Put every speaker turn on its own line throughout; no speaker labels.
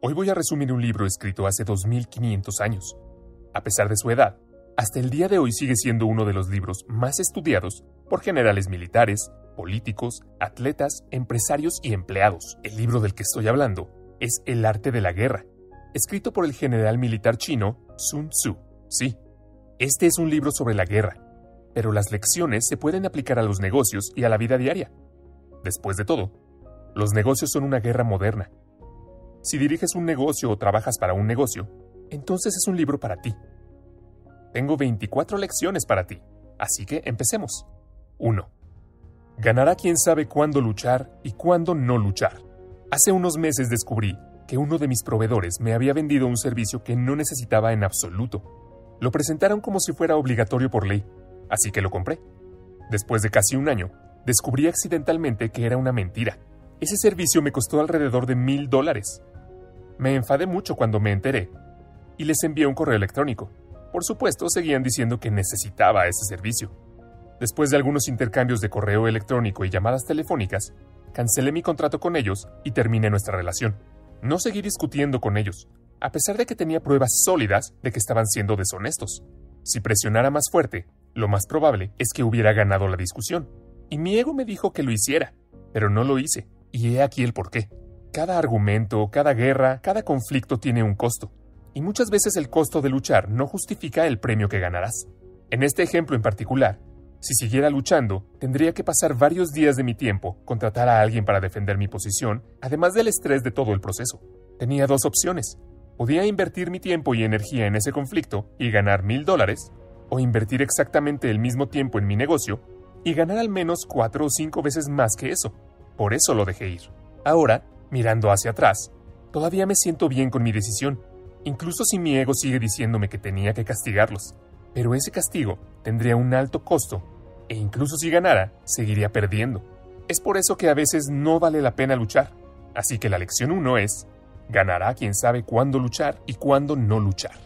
Hoy voy a resumir un libro escrito hace 2500 años. A pesar de su edad, hasta el día de hoy sigue siendo uno de los libros más estudiados por generales militares, políticos, atletas, empresarios y empleados. El libro del que estoy hablando es El arte de la guerra, escrito por el general militar chino Sun Tzu. Sí, este es un libro sobre la guerra, pero las lecciones se pueden aplicar a los negocios y a la vida diaria. Después de todo, los negocios son una guerra moderna. Si diriges un negocio o trabajas para un negocio, entonces es un libro para ti. Tengo 24 lecciones para ti, así que empecemos. 1. Ganará quien sabe cuándo luchar y cuándo no luchar. Hace unos meses descubrí que uno de mis proveedores me había vendido un servicio que no necesitaba en absoluto. Lo presentaron como si fuera obligatorio por ley, así que lo compré. Después de casi un año, descubrí accidentalmente que era una mentira. Ese servicio me costó alrededor de mil dólares. Me enfadé mucho cuando me enteré y les envié un correo electrónico. Por supuesto, seguían diciendo que necesitaba ese servicio. Después de algunos intercambios de correo electrónico y llamadas telefónicas, cancelé mi contrato con ellos y terminé nuestra relación. No seguí discutiendo con ellos, a pesar de que tenía pruebas sólidas de que estaban siendo deshonestos. Si presionara más fuerte, lo más probable es que hubiera ganado la discusión. Y mi ego me dijo que lo hiciera, pero no lo hice, y he aquí el porqué. Cada argumento, cada guerra, cada conflicto tiene un costo, y muchas veces el costo de luchar no justifica el premio que ganarás. En este ejemplo en particular, si siguiera luchando, tendría que pasar varios días de mi tiempo, contratar a alguien para defender mi posición, además del estrés de todo el proceso. Tenía dos opciones. Podía invertir mi tiempo y energía en ese conflicto y ganar mil dólares, o invertir exactamente el mismo tiempo en mi negocio y ganar al menos cuatro o cinco veces más que eso. Por eso lo dejé ir. Ahora, mirando hacia atrás, todavía me siento bien con mi decisión, incluso si mi ego sigue diciéndome que tenía que castigarlos pero ese castigo tendría un alto costo e incluso si ganara, seguiría perdiendo. Es por eso que a veces no vale la pena luchar. Así que la lección 1 es, ganará quien sabe cuándo luchar y cuándo no luchar.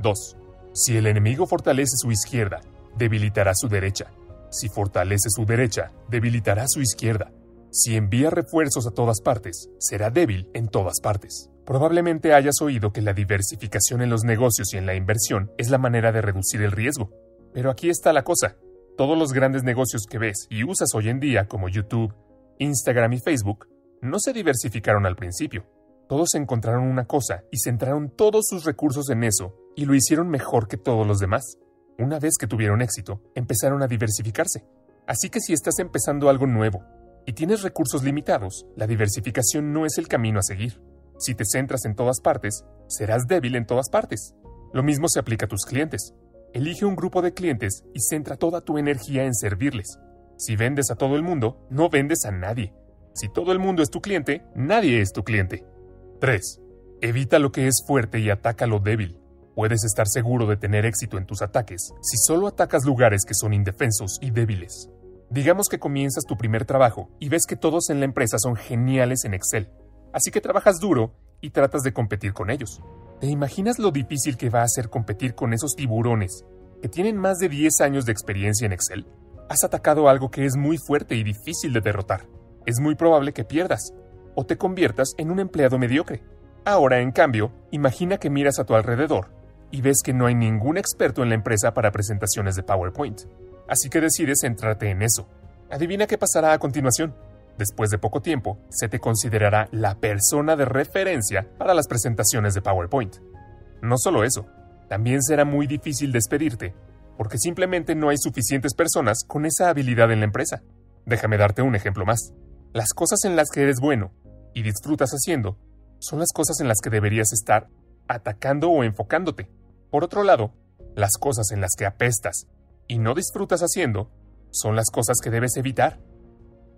2. Si el enemigo fortalece su izquierda, debilitará su derecha. Si fortalece su derecha, debilitará su izquierda. Si envía refuerzos a todas partes, será débil en todas partes. Probablemente hayas oído que la diversificación en los negocios y en la inversión es la manera de reducir el riesgo. Pero aquí está la cosa. Todos los grandes negocios que ves y usas hoy en día como YouTube, Instagram y Facebook no se diversificaron al principio. Todos encontraron una cosa y centraron todos sus recursos en eso y lo hicieron mejor que todos los demás. Una vez que tuvieron éxito, empezaron a diversificarse. Así que si estás empezando algo nuevo y tienes recursos limitados, la diversificación no es el camino a seguir. Si te centras en todas partes, serás débil en todas partes. Lo mismo se aplica a tus clientes. Elige un grupo de clientes y centra toda tu energía en servirles. Si vendes a todo el mundo, no vendes a nadie. Si todo el mundo es tu cliente, nadie es tu cliente. 3. Evita lo que es fuerte y ataca lo débil. Puedes estar seguro de tener éxito en tus ataques si solo atacas lugares que son indefensos y débiles. Digamos que comienzas tu primer trabajo y ves que todos en la empresa son geniales en Excel. Así que trabajas duro y tratas de competir con ellos. ¿Te imaginas lo difícil que va a ser competir con esos tiburones que tienen más de 10 años de experiencia en Excel? Has atacado algo que es muy fuerte y difícil de derrotar. Es muy probable que pierdas o te conviertas en un empleado mediocre. Ahora, en cambio, imagina que miras a tu alrededor y ves que no hay ningún experto en la empresa para presentaciones de PowerPoint. Así que decides centrarte en eso. Adivina qué pasará a continuación. Después de poco tiempo, se te considerará la persona de referencia para las presentaciones de PowerPoint. No solo eso, también será muy difícil despedirte, porque simplemente no hay suficientes personas con esa habilidad en la empresa. Déjame darte un ejemplo más. Las cosas en las que eres bueno y disfrutas haciendo son las cosas en las que deberías estar atacando o enfocándote. Por otro lado, las cosas en las que apestas y no disfrutas haciendo son las cosas que debes evitar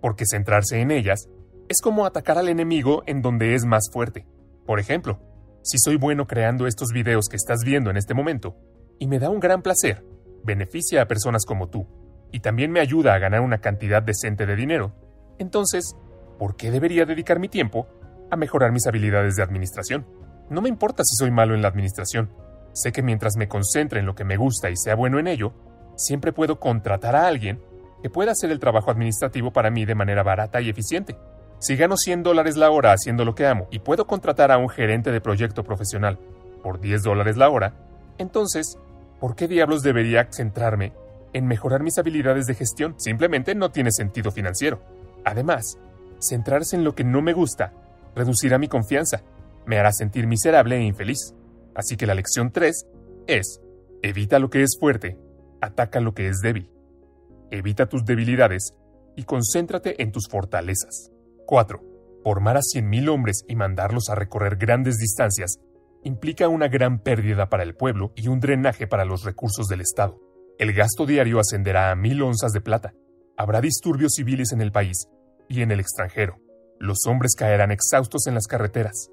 porque centrarse en ellas es como atacar al enemigo en donde es más fuerte. Por ejemplo, si soy bueno creando estos videos que estás viendo en este momento, y me da un gran placer, beneficia a personas como tú, y también me ayuda a ganar una cantidad decente de dinero, entonces, ¿por qué debería dedicar mi tiempo a mejorar mis habilidades de administración? No me importa si soy malo en la administración, sé que mientras me concentre en lo que me gusta y sea bueno en ello, siempre puedo contratar a alguien que pueda hacer el trabajo administrativo para mí de manera barata y eficiente. Si gano 100 dólares la hora haciendo lo que amo y puedo contratar a un gerente de proyecto profesional por 10 dólares la hora, entonces, ¿por qué diablos debería centrarme en mejorar mis habilidades de gestión? Simplemente no tiene sentido financiero. Además, centrarse en lo que no me gusta reducirá mi confianza, me hará sentir miserable e infeliz. Así que la lección 3 es, evita lo que es fuerte, ataca lo que es débil. Evita tus debilidades y concéntrate en tus fortalezas. 4. Formar a 100.000 hombres y mandarlos a recorrer grandes distancias implica una gran pérdida para el pueblo y un drenaje para los recursos del Estado. El gasto diario ascenderá a mil onzas de plata. Habrá disturbios civiles en el país y en el extranjero. Los hombres caerán exhaustos en las carreteras.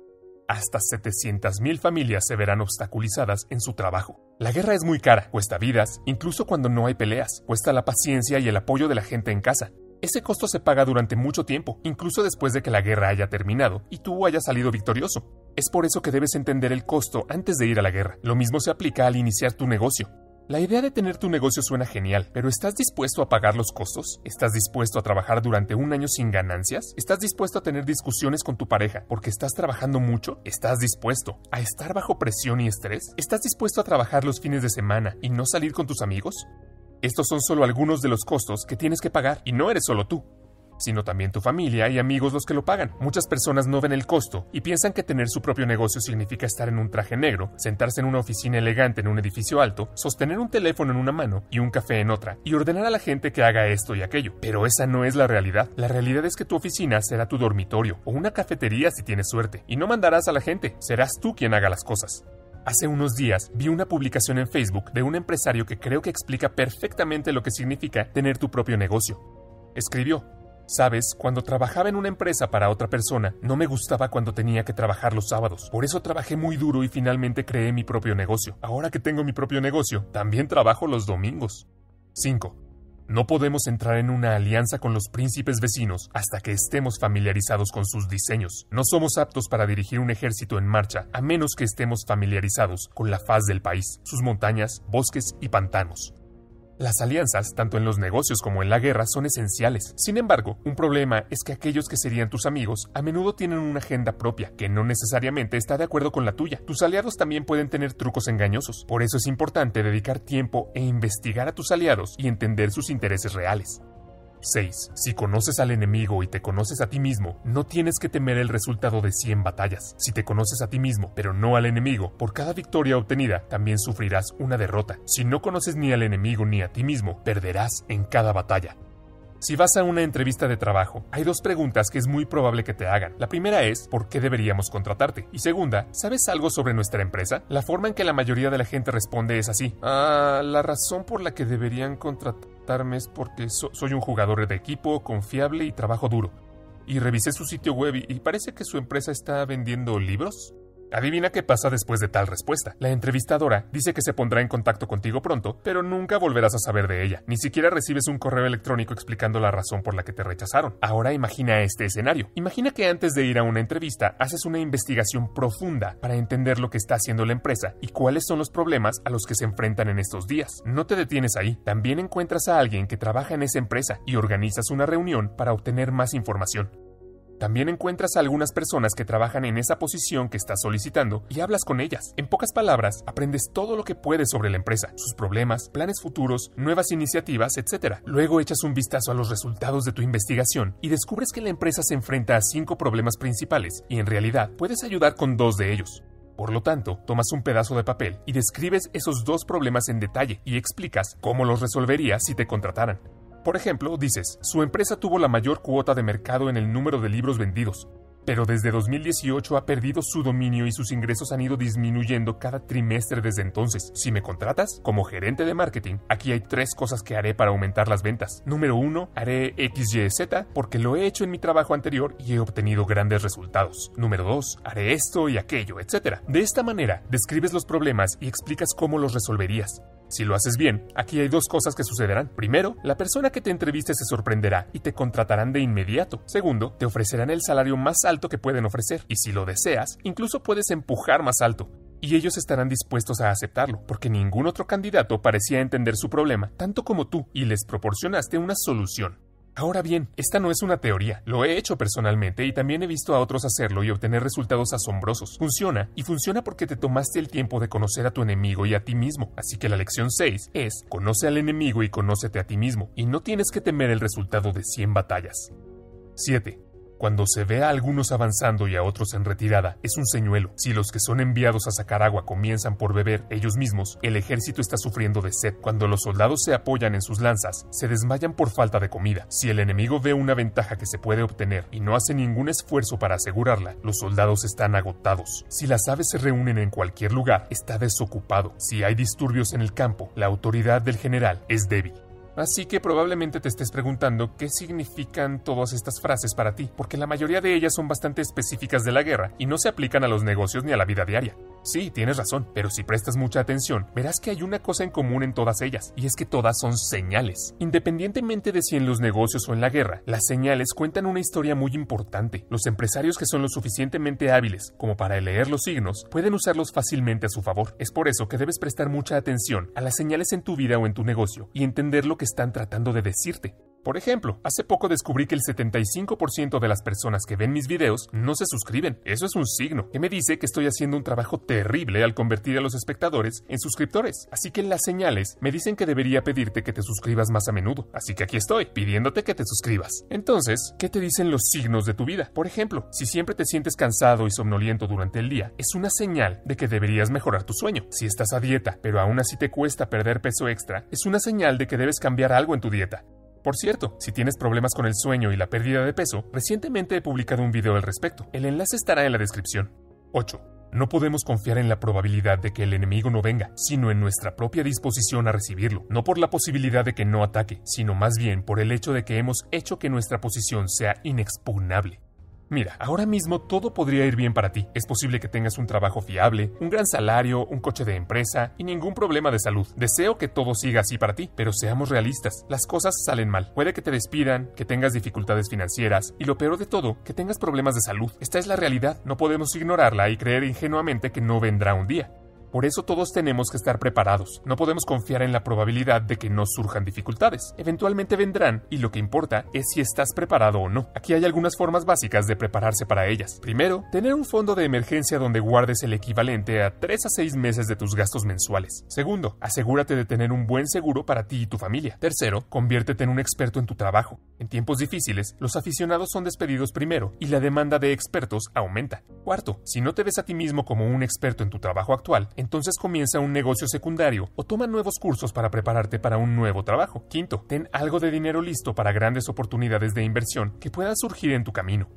Hasta 700.000 familias se verán obstaculizadas en su trabajo. La guerra es muy cara, cuesta vidas, incluso cuando no hay peleas, cuesta la paciencia y el apoyo de la gente en casa. Ese costo se paga durante mucho tiempo, incluso después de que la guerra haya terminado y tú hayas salido victorioso. Es por eso que debes entender el costo antes de ir a la guerra. Lo mismo se aplica al iniciar tu negocio. La idea de tener tu negocio suena genial, pero ¿estás dispuesto a pagar los costos? ¿Estás dispuesto a trabajar durante un año sin ganancias? ¿Estás dispuesto a tener discusiones con tu pareja porque estás trabajando mucho? ¿Estás dispuesto a estar bajo presión y estrés? ¿Estás dispuesto a trabajar los fines de semana y no salir con tus amigos? Estos son solo algunos de los costos que tienes que pagar y no eres solo tú, sino también tu familia y amigos los que lo pagan. Muchas personas no ven el costo y piensan que tener su propio negocio significa estar en un traje negro, sentarse en una oficina elegante en un edificio alto, sostener un teléfono en una mano y un café en otra, y ordenar a la gente que haga esto y aquello. Pero esa no es la realidad. La realidad es que tu oficina será tu dormitorio o una cafetería si tienes suerte, y no mandarás a la gente, serás tú quien haga las cosas. Hace unos días vi una publicación en Facebook de un empresario que creo que explica perfectamente lo que significa tener tu propio negocio. Escribió, Sabes, cuando trabajaba en una empresa para otra persona, no me gustaba cuando tenía que trabajar los sábados. Por eso trabajé muy duro y finalmente creé mi propio negocio. Ahora que tengo mi propio negocio, también trabajo los domingos. 5. No podemos entrar en una alianza con los príncipes vecinos hasta que estemos familiarizados con sus diseños. No somos aptos para dirigir un ejército en marcha a menos que estemos familiarizados con la faz del país, sus montañas, bosques y pantanos. Las alianzas, tanto en los negocios como en la guerra, son esenciales. Sin embargo, un problema es que aquellos que serían tus amigos a menudo tienen una agenda propia, que no necesariamente está de acuerdo con la tuya. Tus aliados también pueden tener trucos engañosos. Por eso es importante dedicar tiempo e investigar a tus aliados y entender sus intereses reales. 6. Si conoces al enemigo y te conoces a ti mismo, no tienes que temer el resultado de 100 batallas. Si te conoces a ti mismo, pero no al enemigo, por cada victoria obtenida también sufrirás una derrota. Si no conoces ni al enemigo ni a ti mismo, perderás en cada batalla. Si vas a una entrevista de trabajo, hay dos preguntas que es muy probable que te hagan. La primera es, ¿por qué deberíamos contratarte? Y segunda, ¿sabes algo sobre nuestra empresa? La forma en que la mayoría de la gente responde es así. Ah, la razón por la que deberían contratarme es porque soy un jugador de equipo, confiable y trabajo duro. Y revisé su sitio web y parece que su empresa está vendiendo libros. Adivina qué pasa después de tal respuesta. La entrevistadora dice que se pondrá en contacto contigo pronto, pero nunca volverás a saber de ella. Ni siquiera recibes un correo electrónico explicando la razón por la que te rechazaron. Ahora imagina este escenario. Imagina que antes de ir a una entrevista haces una investigación profunda para entender lo que está haciendo la empresa y cuáles son los problemas a los que se enfrentan en estos días. No te detienes ahí. También encuentras a alguien que trabaja en esa empresa y organizas una reunión para obtener más información. También encuentras a algunas personas que trabajan en esa posición que estás solicitando y hablas con ellas. En pocas palabras, aprendes todo lo que puedes sobre la empresa, sus problemas, planes futuros, nuevas iniciativas, etc. Luego echas un vistazo a los resultados de tu investigación y descubres que la empresa se enfrenta a cinco problemas principales y en realidad puedes ayudar con dos de ellos. Por lo tanto, tomas un pedazo de papel y describes esos dos problemas en detalle y explicas cómo los resolverías si te contrataran. Por ejemplo, dices, su empresa tuvo la mayor cuota de mercado en el número de libros vendidos, pero desde 2018 ha perdido su dominio y sus ingresos han ido disminuyendo cada trimestre desde entonces. Si me contratas como gerente de marketing, aquí hay tres cosas que haré para aumentar las ventas. Número uno, haré XYZ porque lo he hecho en mi trabajo anterior y he obtenido grandes resultados. Número dos, haré esto y aquello, etc. De esta manera, describes los problemas y explicas cómo los resolverías. Si lo haces bien, aquí hay dos cosas que sucederán. Primero, la persona que te entreviste se sorprenderá y te contratarán de inmediato. Segundo, te ofrecerán el salario más alto que pueden ofrecer. Y si lo deseas, incluso puedes empujar más alto. Y ellos estarán dispuestos a aceptarlo, porque ningún otro candidato parecía entender su problema tanto como tú y les proporcionaste una solución. Ahora bien, esta no es una teoría, lo he hecho personalmente y también he visto a otros hacerlo y obtener resultados asombrosos. Funciona, y funciona porque te tomaste el tiempo de conocer a tu enemigo y a ti mismo. Así que la lección 6 es, conoce al enemigo y conócete a ti mismo, y no tienes que temer el resultado de 100 batallas. 7. Cuando se ve a algunos avanzando y a otros en retirada, es un señuelo. Si los que son enviados a sacar agua comienzan por beber ellos mismos, el ejército está sufriendo de sed. Cuando los soldados se apoyan en sus lanzas, se desmayan por falta de comida. Si el enemigo ve una ventaja que se puede obtener y no hace ningún esfuerzo para asegurarla, los soldados están agotados. Si las aves se reúnen en cualquier lugar, está desocupado. Si hay disturbios en el campo, la autoridad del general es débil. Así que probablemente te estés preguntando qué significan todas estas frases para ti, porque la mayoría de ellas son bastante específicas de la guerra y no se aplican a los negocios ni a la vida diaria. Sí, tienes razón, pero si prestas mucha atención, verás que hay una cosa en común en todas ellas, y es que todas son señales. Independientemente de si en los negocios o en la guerra, las señales cuentan una historia muy importante. Los empresarios que son lo suficientemente hábiles como para leer los signos pueden usarlos fácilmente a su favor. Es por eso que debes prestar mucha atención a las señales en tu vida o en tu negocio y entender lo que están tratando de decirte. Por ejemplo, hace poco descubrí que el 75% de las personas que ven mis videos no se suscriben. Eso es un signo que me dice que estoy haciendo un trabajo terrible al convertir a los espectadores en suscriptores. Así que las señales me dicen que debería pedirte que te suscribas más a menudo. Así que aquí estoy, pidiéndote que te suscribas. Entonces, ¿qué te dicen los signos de tu vida? Por ejemplo, si siempre te sientes cansado y somnoliento durante el día, es una señal de que deberías mejorar tu sueño. Si estás a dieta, pero aún así te cuesta perder peso extra, es una señal de que debes cambiar algo en tu dieta. Por cierto, si tienes problemas con el sueño y la pérdida de peso, recientemente he publicado un video al respecto. El enlace estará en la descripción. 8. No podemos confiar en la probabilidad de que el enemigo no venga, sino en nuestra propia disposición a recibirlo, no por la posibilidad de que no ataque, sino más bien por el hecho de que hemos hecho que nuestra posición sea inexpugnable. Mira, ahora mismo todo podría ir bien para ti. Es posible que tengas un trabajo fiable, un gran salario, un coche de empresa y ningún problema de salud. Deseo que todo siga así para ti, pero seamos realistas. Las cosas salen mal. Puede que te despidan, que tengas dificultades financieras y lo peor de todo, que tengas problemas de salud. Esta es la realidad. No podemos ignorarla y creer ingenuamente que no vendrá un día. Por eso todos tenemos que estar preparados. No podemos confiar en la probabilidad de que no surjan dificultades. Eventualmente vendrán y lo que importa es si estás preparado o no. Aquí hay algunas formas básicas de prepararse para ellas. Primero, tener un fondo de emergencia donde guardes el equivalente a 3 a 6 meses de tus gastos mensuales. Segundo, asegúrate de tener un buen seguro para ti y tu familia. Tercero, conviértete en un experto en tu trabajo. En tiempos difíciles, los aficionados son despedidos primero y la demanda de expertos aumenta. Cuarto, si no te ves a ti mismo como un experto en tu trabajo actual, entonces comienza un negocio secundario o toma nuevos cursos para prepararte para un nuevo trabajo. Quinto, ten algo de dinero listo para grandes oportunidades de inversión que puedan surgir en tu camino.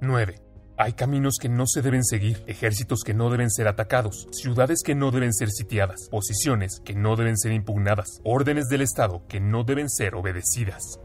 9. Hay caminos que no se deben seguir, ejércitos que no deben ser atacados, ciudades que no deben ser sitiadas, posiciones que no deben ser impugnadas, órdenes del Estado que no deben ser obedecidas.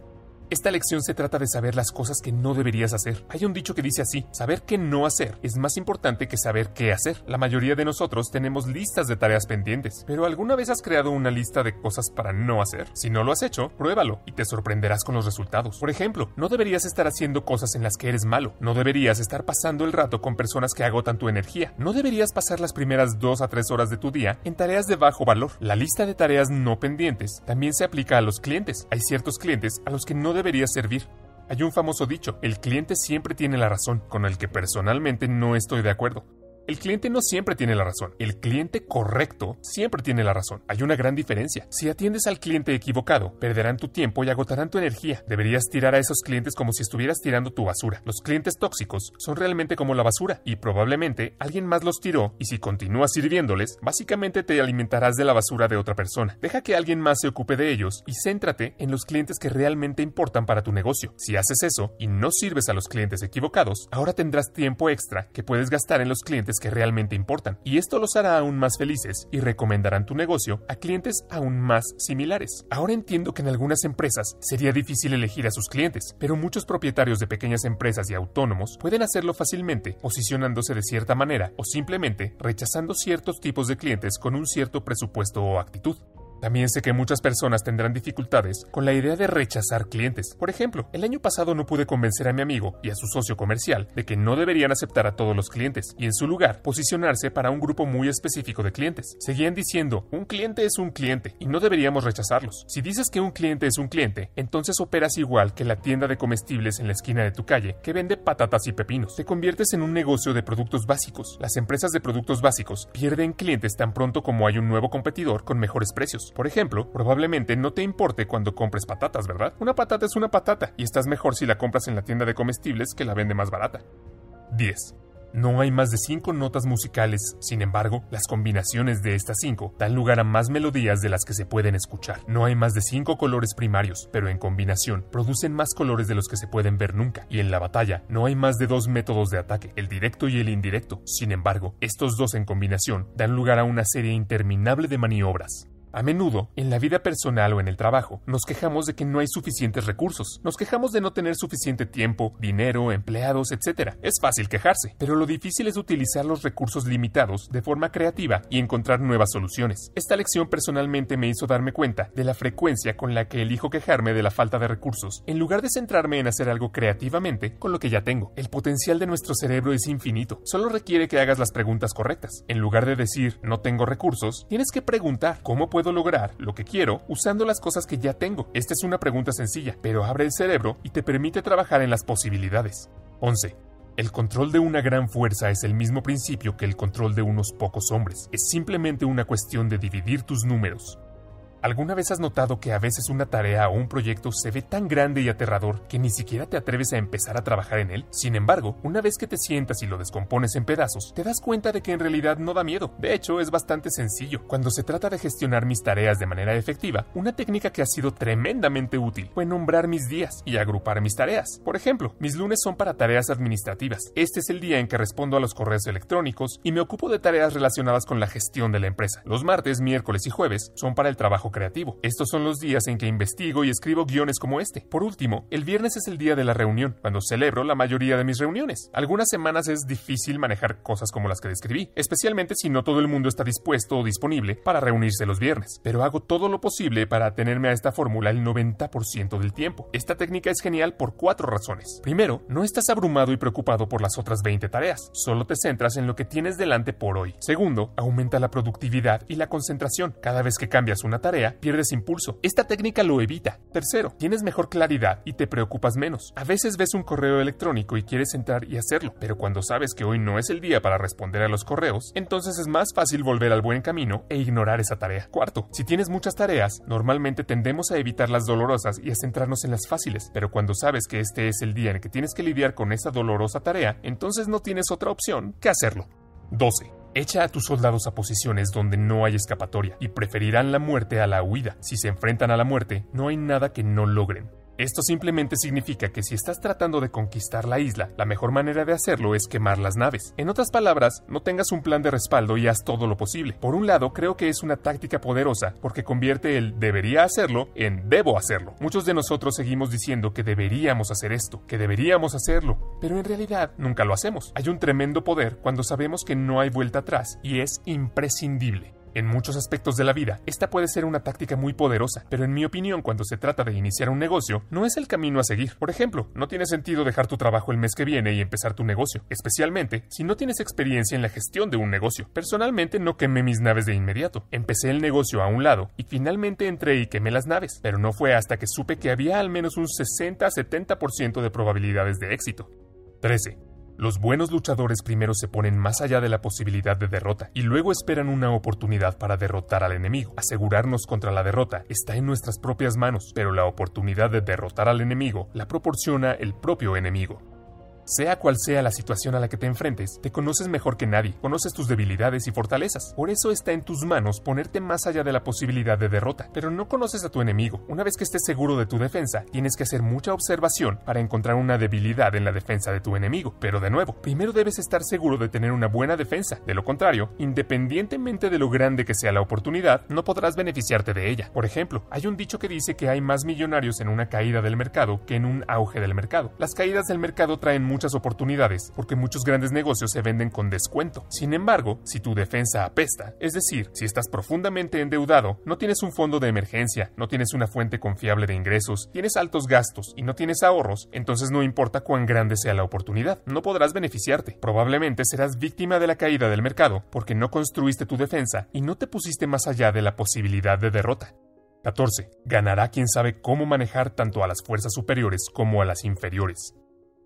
Esta lección se trata de saber las cosas que no deberías hacer. Hay un dicho que dice así, saber qué no hacer es más importante que saber qué hacer. La mayoría de nosotros tenemos listas de tareas pendientes, pero ¿alguna vez has creado una lista de cosas para no hacer? Si no lo has hecho, pruébalo y te sorprenderás con los resultados. Por ejemplo, no deberías estar haciendo cosas en las que eres malo, no deberías estar pasando el rato con personas que agotan tu energía, no deberías pasar las primeras dos a tres horas de tu día en tareas de bajo valor. La lista de tareas no pendientes también se aplica a los clientes. Hay ciertos clientes a los que no debería servir. Hay un famoso dicho, el cliente siempre tiene la razón, con el que personalmente no estoy de acuerdo. El cliente no siempre tiene la razón. El cliente correcto siempre tiene la razón. Hay una gran diferencia. Si atiendes al cliente equivocado, perderán tu tiempo y agotarán tu energía. Deberías tirar a esos clientes como si estuvieras tirando tu basura. Los clientes tóxicos son realmente como la basura y probablemente alguien más los tiró y si continúas sirviéndoles, básicamente te alimentarás de la basura de otra persona. Deja que alguien más se ocupe de ellos y céntrate en los clientes que realmente importan para tu negocio. Si haces eso y no sirves a los clientes equivocados, ahora tendrás tiempo extra que puedes gastar en los clientes que realmente importan, y esto los hará aún más felices y recomendarán tu negocio a clientes aún más similares. Ahora entiendo que en algunas empresas sería difícil elegir a sus clientes, pero muchos propietarios de pequeñas empresas y autónomos pueden hacerlo fácilmente, posicionándose de cierta manera o simplemente rechazando ciertos tipos de clientes con un cierto presupuesto o actitud. También sé que muchas personas tendrán dificultades con la idea de rechazar clientes. Por ejemplo, el año pasado no pude convencer a mi amigo y a su socio comercial de que no deberían aceptar a todos los clientes y en su lugar posicionarse para un grupo muy específico de clientes. Seguían diciendo, un cliente es un cliente y no deberíamos rechazarlos. Si dices que un cliente es un cliente, entonces operas igual que la tienda de comestibles en la esquina de tu calle que vende patatas y pepinos. Te conviertes en un negocio de productos básicos. Las empresas de productos básicos pierden clientes tan pronto como hay un nuevo competidor con mejores precios. Por ejemplo, probablemente no te importe cuando compres patatas, ¿verdad? Una patata es una patata y estás mejor si la compras en la tienda de comestibles que la vende más barata. 10. No hay más de cinco notas musicales, sin embargo, las combinaciones de estas cinco dan lugar a más melodías de las que se pueden escuchar. No hay más de cinco colores primarios, pero en combinación producen más colores de los que se pueden ver nunca. Y en la batalla no hay más de dos métodos de ataque, el directo y el indirecto. Sin embargo, estos dos en combinación dan lugar a una serie interminable de maniobras. A menudo, en la vida personal o en el trabajo, nos quejamos de que no hay suficientes recursos, nos quejamos de no tener suficiente tiempo, dinero, empleados, etc. Es fácil quejarse, pero lo difícil es utilizar los recursos limitados de forma creativa y encontrar nuevas soluciones. Esta lección personalmente me hizo darme cuenta de la frecuencia con la que elijo quejarme de la falta de recursos, en lugar de centrarme en hacer algo creativamente con lo que ya tengo. El potencial de nuestro cerebro es infinito, solo requiere que hagas las preguntas correctas. En lugar de decir no tengo recursos, tienes que preguntar cómo puedo lograr lo que quiero usando las cosas que ya tengo? Esta es una pregunta sencilla, pero abre el cerebro y te permite trabajar en las posibilidades. 11. El control de una gran fuerza es el mismo principio que el control de unos pocos hombres. Es simplemente una cuestión de dividir tus números. ¿Alguna vez has notado que a veces una tarea o un proyecto se ve tan grande y aterrador que ni siquiera te atreves a empezar a trabajar en él? Sin embargo, una vez que te sientas y lo descompones en pedazos, te das cuenta de que en realidad no da miedo. De hecho, es bastante sencillo. Cuando se trata de gestionar mis tareas de manera efectiva, una técnica que ha sido tremendamente útil fue nombrar mis días y agrupar mis tareas. Por ejemplo, mis lunes son para tareas administrativas. Este es el día en que respondo a los correos electrónicos y me ocupo de tareas relacionadas con la gestión de la empresa. Los martes, miércoles y jueves son para el trabajo creativo. Estos son los días en que investigo y escribo guiones como este. Por último, el viernes es el día de la reunión, cuando celebro la mayoría de mis reuniones. Algunas semanas es difícil manejar cosas como las que describí, especialmente si no todo el mundo está dispuesto o disponible para reunirse los viernes, pero hago todo lo posible para atenerme a esta fórmula el 90% del tiempo. Esta técnica es genial por cuatro razones. Primero, no estás abrumado y preocupado por las otras 20 tareas, solo te centras en lo que tienes delante por hoy. Segundo, aumenta la productividad y la concentración. Cada vez que cambias una pierdes impulso. Esta técnica lo evita. Tercero, tienes mejor claridad y te preocupas menos. A veces ves un correo electrónico y quieres entrar y hacerlo, pero cuando sabes que hoy no es el día para responder a los correos, entonces es más fácil volver al buen camino e ignorar esa tarea. Cuarto, si tienes muchas tareas, normalmente tendemos a evitar las dolorosas y a centrarnos en las fáciles, pero cuando sabes que este es el día en que tienes que lidiar con esa dolorosa tarea, entonces no tienes otra opción que hacerlo. 12. Echa a tus soldados a posiciones donde no hay escapatoria y preferirán la muerte a la huida. Si se enfrentan a la muerte, no hay nada que no logren. Esto simplemente significa que si estás tratando de conquistar la isla, la mejor manera de hacerlo es quemar las naves. En otras palabras, no tengas un plan de respaldo y haz todo lo posible. Por un lado, creo que es una táctica poderosa porque convierte el debería hacerlo en debo hacerlo. Muchos de nosotros seguimos diciendo que deberíamos hacer esto, que deberíamos hacerlo, pero en realidad nunca lo hacemos. Hay un tremendo poder cuando sabemos que no hay vuelta atrás y es imprescindible. En muchos aspectos de la vida, esta puede ser una táctica muy poderosa, pero en mi opinión, cuando se trata de iniciar un negocio, no es el camino a seguir. Por ejemplo, no tiene sentido dejar tu trabajo el mes que viene y empezar tu negocio, especialmente si no tienes experiencia en la gestión de un negocio. Personalmente no quemé mis naves de inmediato. Empecé el negocio a un lado y finalmente entré y quemé las naves, pero no fue hasta que supe que había al menos un 60-70% de probabilidades de éxito. 13. Los buenos luchadores primero se ponen más allá de la posibilidad de derrota y luego esperan una oportunidad para derrotar al enemigo. Asegurarnos contra la derrota está en nuestras propias manos, pero la oportunidad de derrotar al enemigo la proporciona el propio enemigo. Sea cual sea la situación a la que te enfrentes, te conoces mejor que nadie, conoces tus debilidades y fortalezas. Por eso está en tus manos ponerte más allá de la posibilidad de derrota, pero no conoces a tu enemigo. Una vez que estés seguro de tu defensa, tienes que hacer mucha observación para encontrar una debilidad en la defensa de tu enemigo. Pero de nuevo, primero debes estar seguro de tener una buena defensa. De lo contrario, independientemente de lo grande que sea la oportunidad, no podrás beneficiarte de ella. Por ejemplo, hay un dicho que dice que hay más millonarios en una caída del mercado que en un auge del mercado. Las caídas del mercado traen muchas oportunidades porque muchos grandes negocios se venden con descuento. Sin embargo, si tu defensa apesta, es decir, si estás profundamente endeudado, no tienes un fondo de emergencia, no tienes una fuente confiable de ingresos, tienes altos gastos y no tienes ahorros, entonces no importa cuán grande sea la oportunidad, no podrás beneficiarte. Probablemente serás víctima de la caída del mercado porque no construiste tu defensa y no te pusiste más allá de la posibilidad de derrota. 14. Ganará quien sabe cómo manejar tanto a las fuerzas superiores como a las inferiores.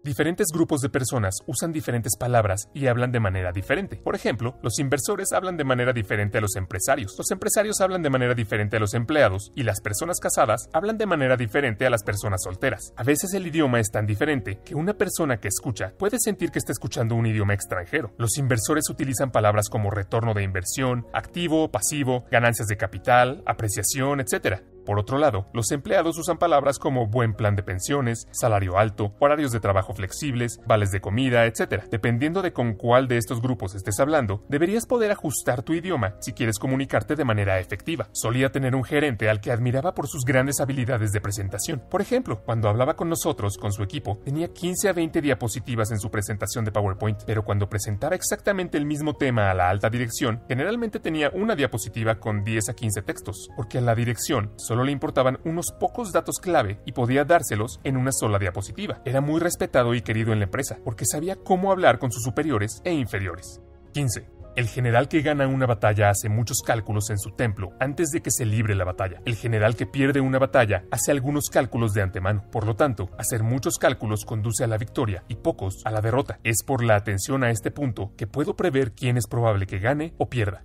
Diferentes grupos de personas usan diferentes palabras y hablan de manera diferente. Por ejemplo, los inversores hablan de manera diferente a los empresarios, los empresarios hablan de manera diferente a los empleados y las personas casadas hablan de manera diferente a las personas solteras. A veces el idioma es tan diferente que una persona que escucha puede sentir que está escuchando un idioma extranjero. Los inversores utilizan palabras como retorno de inversión, activo, pasivo, ganancias de capital, apreciación, etc. Por otro lado, los empleados usan palabras como buen plan de pensiones, salario alto, horarios de trabajo flexibles, vales de comida, etc. Dependiendo de con cuál de estos grupos estés hablando, deberías poder ajustar tu idioma si quieres comunicarte de manera efectiva. Solía tener un gerente al que admiraba por sus grandes habilidades de presentación. Por ejemplo, cuando hablaba con nosotros, con su equipo, tenía 15 a 20 diapositivas en su presentación de PowerPoint, pero cuando presentaba exactamente el mismo tema a la alta dirección, generalmente tenía una diapositiva con 10 a 15 textos, porque a la dirección solo le importaban unos pocos datos clave y podía dárselos en una sola diapositiva. Era muy respetado y querido en la empresa, porque sabía cómo hablar con sus superiores e inferiores. 15. El general que gana una batalla hace muchos cálculos en su templo antes de que se libre la batalla. El general que pierde una batalla hace algunos cálculos de antemano. Por lo tanto, hacer muchos cálculos conduce a la victoria y pocos a la derrota. Es por la atención a este punto que puedo prever quién es probable que gane o pierda.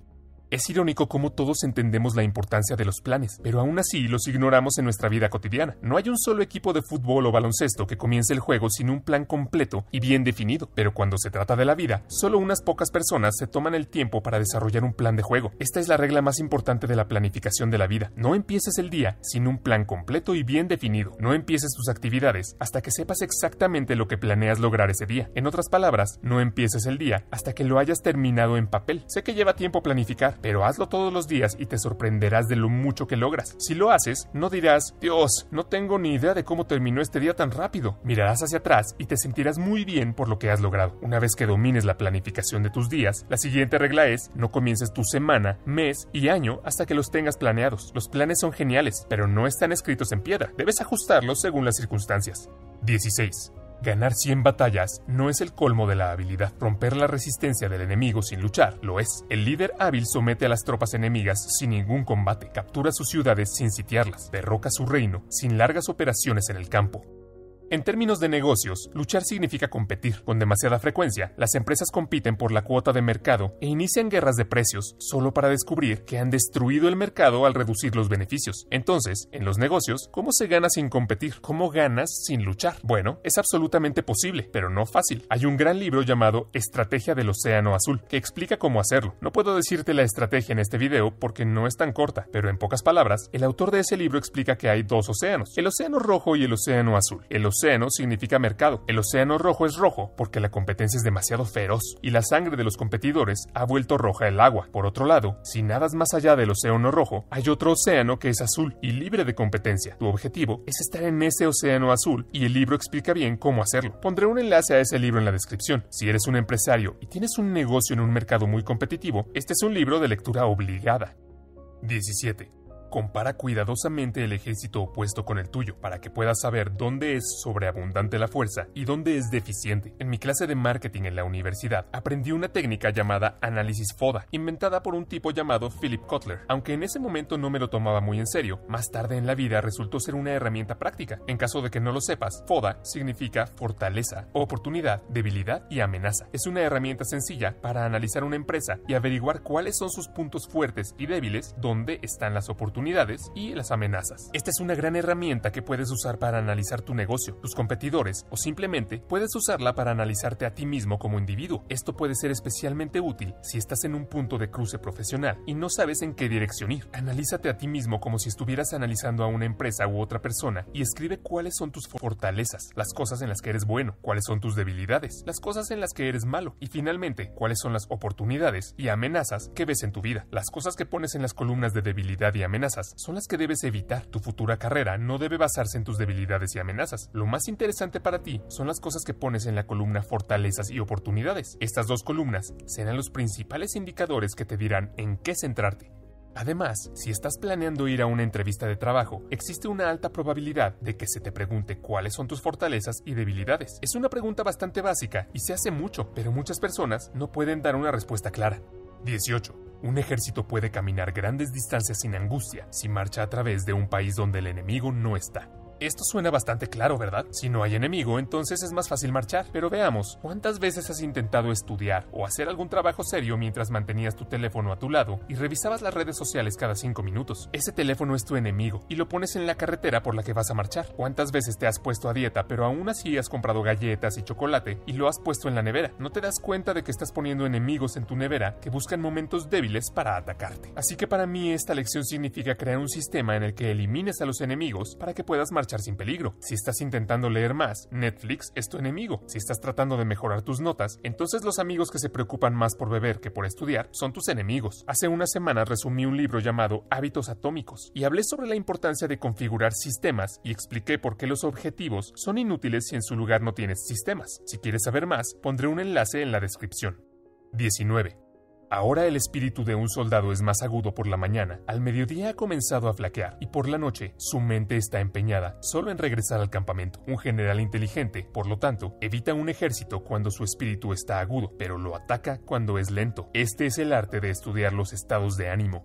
Es irónico cómo todos entendemos la importancia de los planes, pero aún así los ignoramos en nuestra vida cotidiana. No hay un solo equipo de fútbol o baloncesto que comience el juego sin un plan completo y bien definido, pero cuando se trata de la vida, solo unas pocas personas se toman el tiempo para desarrollar un plan de juego. Esta es la regla más importante de la planificación de la vida. No empieces el día sin un plan completo y bien definido. No empieces tus actividades hasta que sepas exactamente lo que planeas lograr ese día. En otras palabras, no empieces el día hasta que lo hayas terminado en papel. Sé que lleva tiempo planificar, pero hazlo todos los días y te sorprenderás de lo mucho que logras. Si lo haces, no dirás, Dios, no tengo ni idea de cómo terminó este día tan rápido. Mirarás hacia atrás y te sentirás muy bien por lo que has logrado. Una vez que domines la planificación de tus días, la siguiente regla es, no comiences tu semana, mes y año hasta que los tengas planeados. Los planes son geniales, pero no están escritos en piedra. Debes ajustarlos según las circunstancias. 16. Ganar 100 batallas no es el colmo de la habilidad. Romper la resistencia del enemigo sin luchar lo es. El líder hábil somete a las tropas enemigas sin ningún combate, captura sus ciudades sin sitiarlas, derroca su reino sin largas operaciones en el campo. En términos de negocios, luchar significa competir. Con demasiada frecuencia, las empresas compiten por la cuota de mercado e inician guerras de precios solo para descubrir que han destruido el mercado al reducir los beneficios. Entonces, en los negocios, ¿cómo se gana sin competir? ¿Cómo ganas sin luchar? Bueno, es absolutamente posible, pero no fácil. Hay un gran libro llamado Estrategia del Océano Azul que explica cómo hacerlo. No puedo decirte la estrategia en este video porque no es tan corta, pero en pocas palabras, el autor de ese libro explica que hay dos océanos, el océano rojo y el océano azul. El significa mercado. El océano rojo es rojo porque la competencia es demasiado feroz y la sangre de los competidores ha vuelto roja el agua. Por otro lado, si nadas más allá del océano rojo, hay otro océano que es azul y libre de competencia. Tu objetivo es estar en ese océano azul y el libro explica bien cómo hacerlo. Pondré un enlace a ese libro en la descripción. Si eres un empresario y tienes un negocio en un mercado muy competitivo, este es un libro de lectura obligada. 17. Compara cuidadosamente el ejército opuesto con el tuyo para que puedas saber dónde es sobreabundante la fuerza y dónde es deficiente. En mi clase de marketing en la universidad aprendí una técnica llamada análisis FODA, inventada por un tipo llamado Philip Kotler. Aunque en ese momento no me lo tomaba muy en serio, más tarde en la vida resultó ser una herramienta práctica. En caso de que no lo sepas, FODA significa fortaleza, oportunidad, debilidad y amenaza. Es una herramienta sencilla para analizar una empresa y averiguar cuáles son sus puntos fuertes y débiles, dónde están las oportunidades y las amenazas. Esta es una gran herramienta que puedes usar para analizar tu negocio, tus competidores o simplemente puedes usarla para analizarte a ti mismo como individuo. Esto puede ser especialmente útil si estás en un punto de cruce profesional y no sabes en qué dirección ir. Analízate a ti mismo como si estuvieras analizando a una empresa u otra persona y escribe cuáles son tus fortalezas, las cosas en las que eres bueno, cuáles son tus debilidades, las cosas en las que eres malo y finalmente cuáles son las oportunidades y amenazas que ves en tu vida. Las cosas que pones en las columnas de debilidad y amenaza son las que debes evitar. Tu futura carrera no debe basarse en tus debilidades y amenazas. Lo más interesante para ti son las cosas que pones en la columna fortalezas y oportunidades. Estas dos columnas serán los principales indicadores que te dirán en qué centrarte. Además, si estás planeando ir a una entrevista de trabajo, existe una alta probabilidad de que se te pregunte cuáles son tus fortalezas y debilidades. Es una pregunta bastante básica y se hace mucho, pero muchas personas no pueden dar una respuesta clara. 18. Un ejército puede caminar grandes distancias sin angustia si marcha a través de un país donde el enemigo no está. Esto suena bastante claro, ¿verdad? Si no hay enemigo, entonces es más fácil marchar. Pero veamos, ¿cuántas veces has intentado estudiar o hacer algún trabajo serio mientras mantenías tu teléfono a tu lado y revisabas las redes sociales cada cinco minutos? Ese teléfono es tu enemigo y lo pones en la carretera por la que vas a marchar. ¿Cuántas veces te has puesto a dieta pero aún así has comprado galletas y chocolate y lo has puesto en la nevera? No te das cuenta de que estás poniendo enemigos en tu nevera que buscan momentos débiles para atacarte. Así que para mí esta lección significa crear un sistema en el que elimines a los enemigos para que puedas marchar sin peligro. Si estás intentando leer más, Netflix es tu enemigo. Si estás tratando de mejorar tus notas, entonces los amigos que se preocupan más por beber que por estudiar son tus enemigos. Hace unas semanas resumí un libro llamado Hábitos Atómicos y hablé sobre la importancia de configurar sistemas y expliqué por qué los objetivos son inútiles si en su lugar no tienes sistemas. Si quieres saber más, pondré un enlace en la descripción. 19. Ahora el espíritu de un soldado es más agudo por la mañana, al mediodía ha comenzado a flaquear y por la noche su mente está empeñada solo en regresar al campamento. Un general inteligente, por lo tanto, evita un ejército cuando su espíritu está agudo, pero lo ataca cuando es lento. Este es el arte de estudiar los estados de ánimo.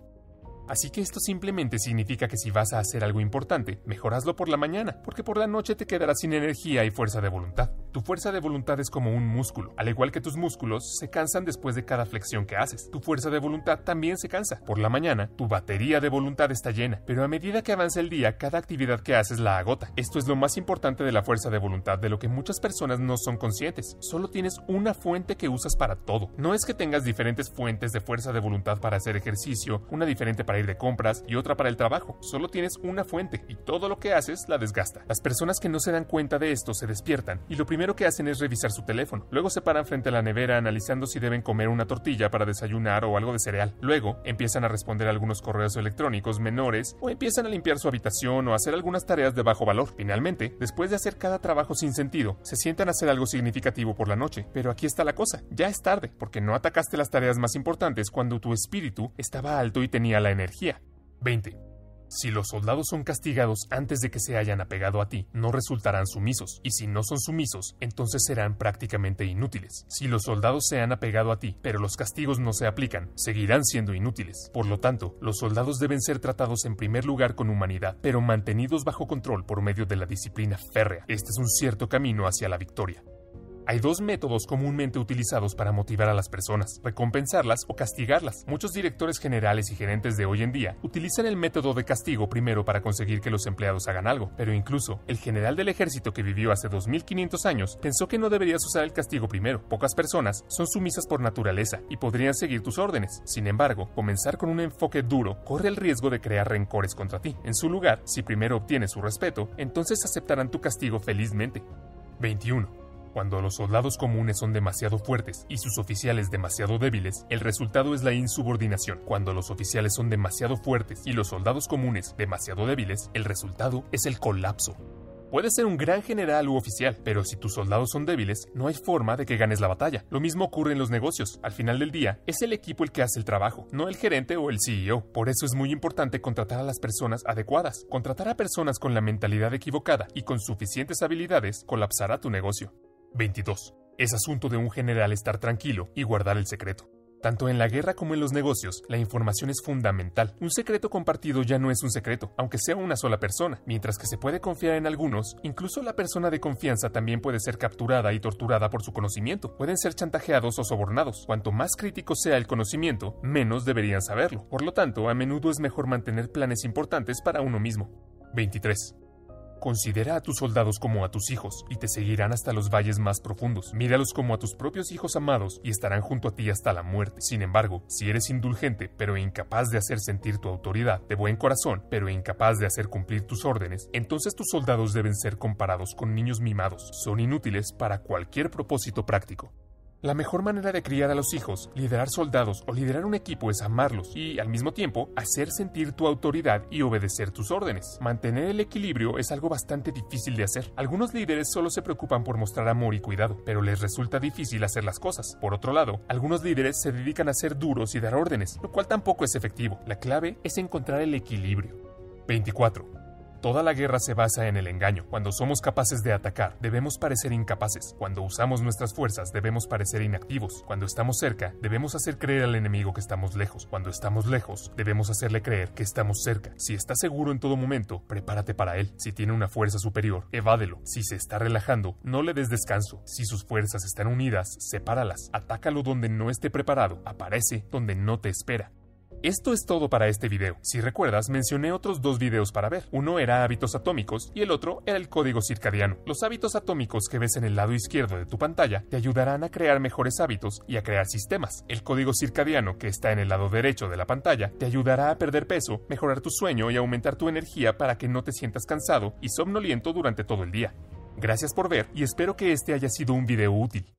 Así que esto simplemente significa que si vas a hacer algo importante, mejoraslo por la mañana, porque por la noche te quedarás sin energía y fuerza de voluntad. Tu fuerza de voluntad es como un músculo. Al igual que tus músculos, se cansan después de cada flexión que haces. Tu fuerza de voluntad también se cansa. Por la mañana, tu batería de voluntad está llena, pero a medida que avanza el día, cada actividad que haces la agota. Esto es lo más importante de la fuerza de voluntad, de lo que muchas personas no son conscientes. Solo tienes una fuente que usas para todo. No es que tengas diferentes fuentes de fuerza de voluntad para hacer ejercicio, una diferente para ir de compras y otra para el trabajo. Solo tienes una fuente y todo lo que haces la desgasta. Las personas que no se dan cuenta de esto se despiertan y lo primero que hacen es revisar su teléfono. Luego se paran frente a la nevera analizando si deben comer una tortilla para desayunar o algo de cereal. Luego empiezan a responder algunos correos electrónicos menores o empiezan a limpiar su habitación o hacer algunas tareas de bajo valor. Finalmente, después de hacer cada trabajo sin sentido, se sientan a hacer algo significativo por la noche. Pero aquí está la cosa, ya es tarde, porque no atacaste las tareas más importantes cuando tu espíritu estaba alto y tenía la energía 20. Si los soldados son castigados antes de que se hayan apegado a ti, no resultarán sumisos, y si no son sumisos, entonces serán prácticamente inútiles. Si los soldados se han apegado a ti, pero los castigos no se aplican, seguirán siendo inútiles. Por lo tanto, los soldados deben ser tratados en primer lugar con humanidad, pero mantenidos bajo control por medio de la disciplina férrea. Este es un cierto camino hacia la victoria. Hay dos métodos comúnmente utilizados para motivar a las personas, recompensarlas o castigarlas. Muchos directores generales y gerentes de hoy en día utilizan el método de castigo primero para conseguir que los empleados hagan algo, pero incluso el general del ejército que vivió hace 2500 años pensó que no deberías usar el castigo primero. Pocas personas son sumisas por naturaleza y podrían seguir tus órdenes. Sin embargo, comenzar con un enfoque duro corre el riesgo de crear rencores contra ti. En su lugar, si primero obtienes su respeto, entonces aceptarán tu castigo felizmente. 21. Cuando los soldados comunes son demasiado fuertes y sus oficiales demasiado débiles, el resultado es la insubordinación. Cuando los oficiales son demasiado fuertes y los soldados comunes demasiado débiles, el resultado es el colapso. Puedes ser un gran general u oficial, pero si tus soldados son débiles, no hay forma de que ganes la batalla. Lo mismo ocurre en los negocios. Al final del día, es el equipo el que hace el trabajo, no el gerente o el CEO. Por eso es muy importante contratar a las personas adecuadas. Contratar a personas con la mentalidad equivocada y con suficientes habilidades colapsará tu negocio. 22. Es asunto de un general estar tranquilo y guardar el secreto. Tanto en la guerra como en los negocios, la información es fundamental. Un secreto compartido ya no es un secreto, aunque sea una sola persona. Mientras que se puede confiar en algunos, incluso la persona de confianza también puede ser capturada y torturada por su conocimiento. Pueden ser chantajeados o sobornados. Cuanto más crítico sea el conocimiento, menos deberían saberlo. Por lo tanto, a menudo es mejor mantener planes importantes para uno mismo. 23. Considera a tus soldados como a tus hijos y te seguirán hasta los valles más profundos. Míralos como a tus propios hijos amados y estarán junto a ti hasta la muerte. Sin embargo, si eres indulgente pero incapaz de hacer sentir tu autoridad, de buen corazón pero incapaz de hacer cumplir tus órdenes, entonces tus soldados deben ser comparados con niños mimados. Son inútiles para cualquier propósito práctico. La mejor manera de criar a los hijos, liderar soldados o liderar un equipo es amarlos y, al mismo tiempo, hacer sentir tu autoridad y obedecer tus órdenes. Mantener el equilibrio es algo bastante difícil de hacer. Algunos líderes solo se preocupan por mostrar amor y cuidado, pero les resulta difícil hacer las cosas. Por otro lado, algunos líderes se dedican a ser duros y dar órdenes, lo cual tampoco es efectivo. La clave es encontrar el equilibrio. 24. Toda la guerra se basa en el engaño. Cuando somos capaces de atacar, debemos parecer incapaces. Cuando usamos nuestras fuerzas, debemos parecer inactivos. Cuando estamos cerca, debemos hacer creer al enemigo que estamos lejos. Cuando estamos lejos, debemos hacerle creer que estamos cerca. Si está seguro en todo momento, prepárate para él. Si tiene una fuerza superior, evádelo. Si se está relajando, no le des descanso. Si sus fuerzas están unidas, sepáralas. Atácalo donde no esté preparado. Aparece donde no te espera. Esto es todo para este video. Si recuerdas, mencioné otros dos videos para ver. Uno era hábitos atómicos y el otro era el código circadiano. Los hábitos atómicos que ves en el lado izquierdo de tu pantalla te ayudarán a crear mejores hábitos y a crear sistemas. El código circadiano que está en el lado derecho de la pantalla te ayudará a perder peso, mejorar tu sueño y aumentar tu energía para que no te sientas cansado y somnoliento durante todo el día. Gracias por ver y espero que este haya sido un video útil.